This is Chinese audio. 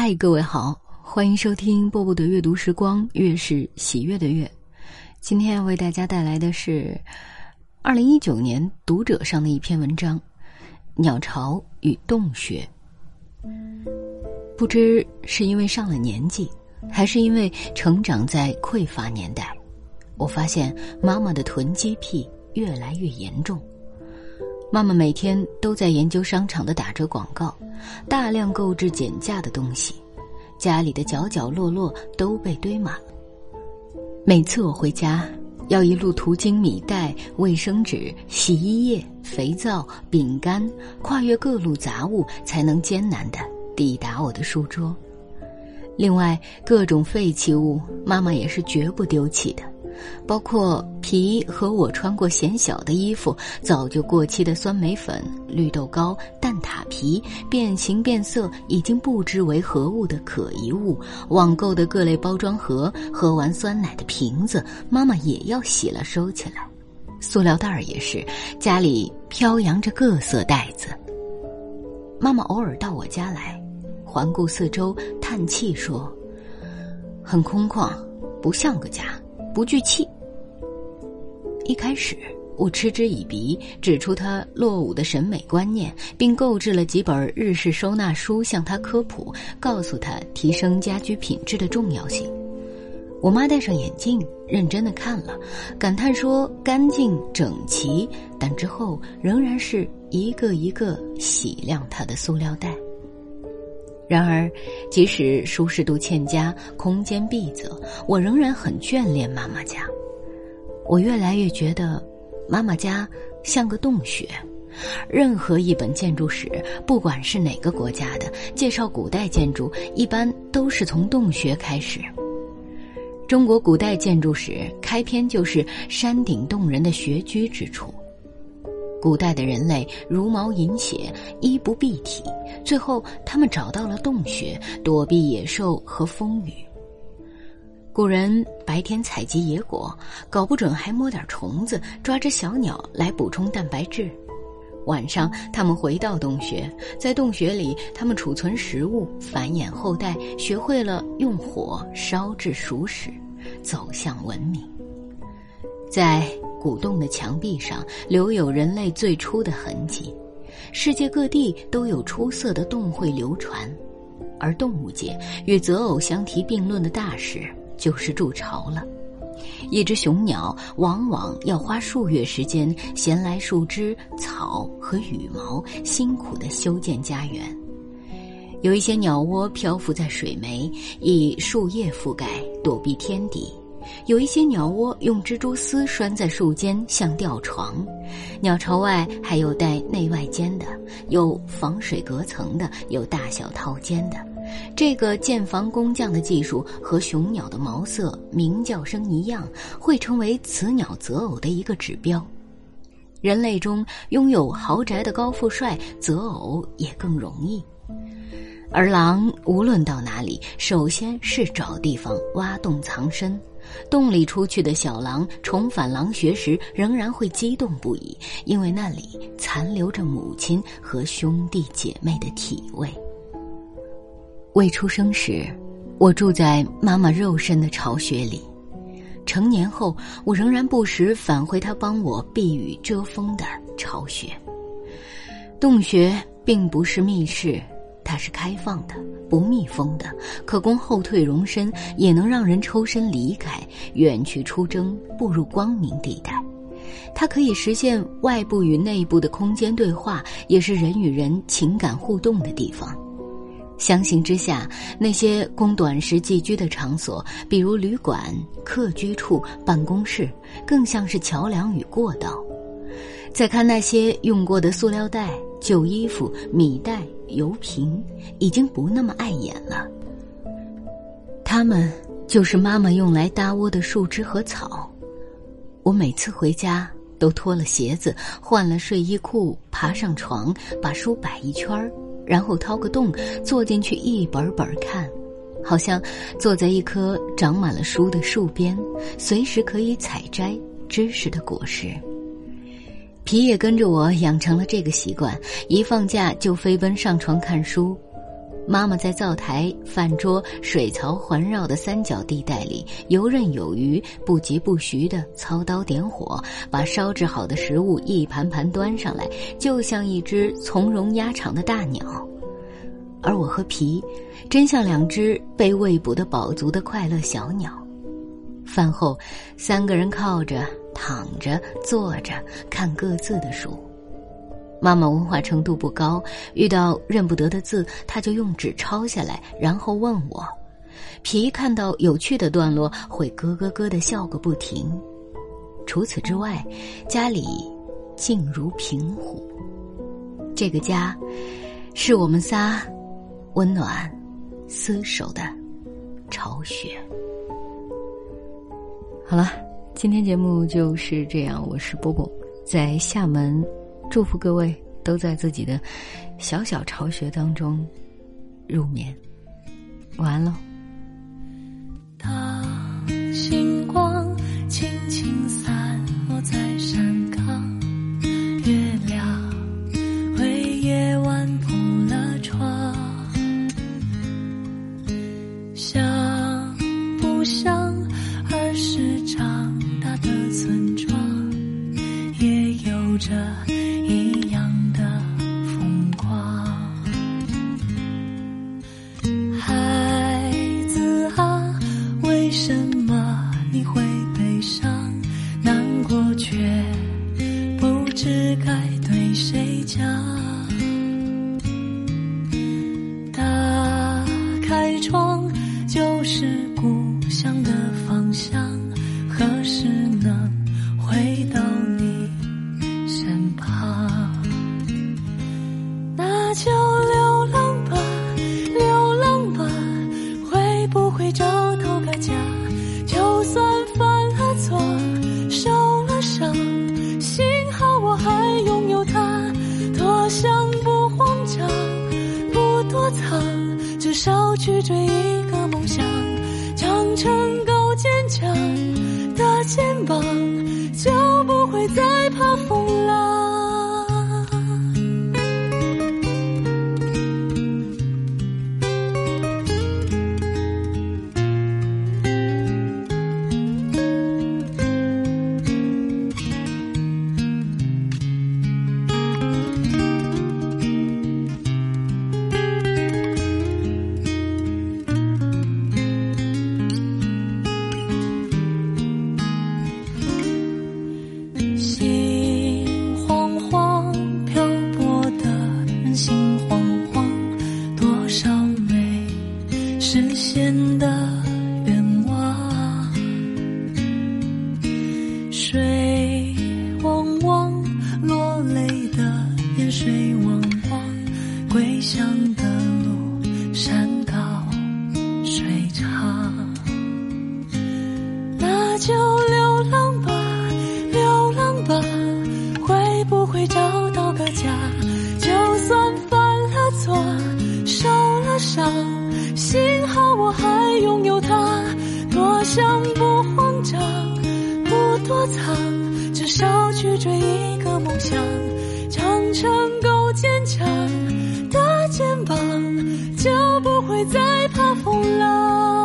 嗨，各位好，欢迎收听波波的阅读时光，月是喜悦的月。今天为大家带来的是二零一九年读者上的一篇文章《鸟巢与洞穴》。不知是因为上了年纪，还是因为成长在匮乏年代，我发现妈妈的囤积癖越来越严重。妈妈每天都在研究商场的打折广告，大量购置减价的东西，家里的角角落落都被堆满了。每次我回家，要一路途经米袋、卫生纸、洗衣液、肥皂、饼干，跨越各路杂物，才能艰难的抵达我的书桌。另外，各种废弃物，妈妈也是绝不丢弃的。包括皮和我穿过显小的衣服，早就过期的酸梅粉、绿豆糕、蛋挞皮，变形变色已经不知为何物的可疑物，网购的各类包装盒，喝完酸奶的瓶子，妈妈也要洗了收起来。塑料袋儿也是，家里飘扬着各色袋子。妈妈偶尔到我家来，环顾四周，叹气说：“很空旷，不像个家。”不聚气。一开始我嗤之以鼻，指出他落伍的审美观念，并购置了几本日式收纳书向他科普，告诉他提升家居品质的重要性。我妈戴上眼镜，认真的看了，感叹说：“干净整齐。”但之后仍然是一个一个洗亮它的塑料袋。然而，即使舒适度欠佳、空间闭塞，我仍然很眷恋妈妈家。我越来越觉得，妈妈家像个洞穴。任何一本建筑史，不管是哪个国家的，介绍古代建筑，一般都是从洞穴开始。中国古代建筑史开篇就是山顶洞人的穴居之处。古代的人类茹毛饮血，衣不蔽体，最后他们找到了洞穴，躲避野兽和风雨。古人白天采集野果，搞不准还摸点虫子，抓只小鸟来补充蛋白质。晚上，他们回到洞穴，在洞穴里，他们储存食物，繁衍后代，学会了用火烧制熟食，走向文明。在。古洞的墙壁上留有人类最初的痕迹，世界各地都有出色的洞会流传，而动物界与择偶相提并论的大事就是筑巢了。一只雄鸟往往要花数月时间衔来树枝、草和羽毛，辛苦地修建家园。有一些鸟窝漂浮在水湄，以树叶覆盖，躲避天敌。有一些鸟窝用蜘蛛丝拴在树间，像吊床；鸟巢外还有带内外间的，有防水隔层的，有大小套间的。这个建房工匠的技术和雄鸟的毛色、鸣叫声一样，会成为雌鸟择偶的一个指标。人类中拥有豪宅的高富帅择偶也更容易，而狼无论到哪里，首先是找地方挖洞藏身。洞里出去的小狼重返狼穴时，仍然会激动不已，因为那里残留着母亲和兄弟姐妹的体味。未出生时，我住在妈妈肉身的巢穴里；成年后，我仍然不时返回她帮我避雨遮风的巢穴。洞穴并不是密室。它是开放的，不密封的，可供后退容身，也能让人抽身离开，远去出征，步入光明地带。它可以实现外部与内部的空间对话，也是人与人情感互动的地方。相形之下，那些供短时寄居的场所，比如旅馆、客居处、办公室，更像是桥梁与过道。再看那些用过的塑料袋。旧衣服、米袋、油瓶已经不那么碍眼了。它们就是妈妈用来搭窝的树枝和草。我每次回家都脱了鞋子，换了睡衣裤，爬上床，把书摆一圈儿，然后掏个洞，坐进去一本本看，好像坐在一棵长满了书的树边，随时可以采摘知识的果实。皮也跟着我养成了这个习惯，一放假就飞奔上床看书。妈妈在灶台、饭桌、水槽环绕的三角地带里游刃有余、不疾不徐地操刀点火，把烧制好的食物一盘盘端上来，就像一只从容压场的大鸟。而我和皮，真像两只被喂捕的饱足的快乐小鸟。饭后，三个人靠着、躺着、坐着看各自的书。妈妈文化程度不高，遇到认不得的字，她就用纸抄下来，然后问我。皮看到有趣的段落，会咯咯咯的笑个不停。除此之外，家里静如平湖。这个家，是我们仨温暖厮守的巢穴。好了，今天节目就是这样。我是波波，在厦门。祝福各位都在自己的小小巢穴当中入眠，晚安喽。是故乡的方向。肩膀，就不会再怕风浪。心。想不慌张，不躲藏，至少去追一个梦想，长成够坚强的肩膀，就不会再怕风浪。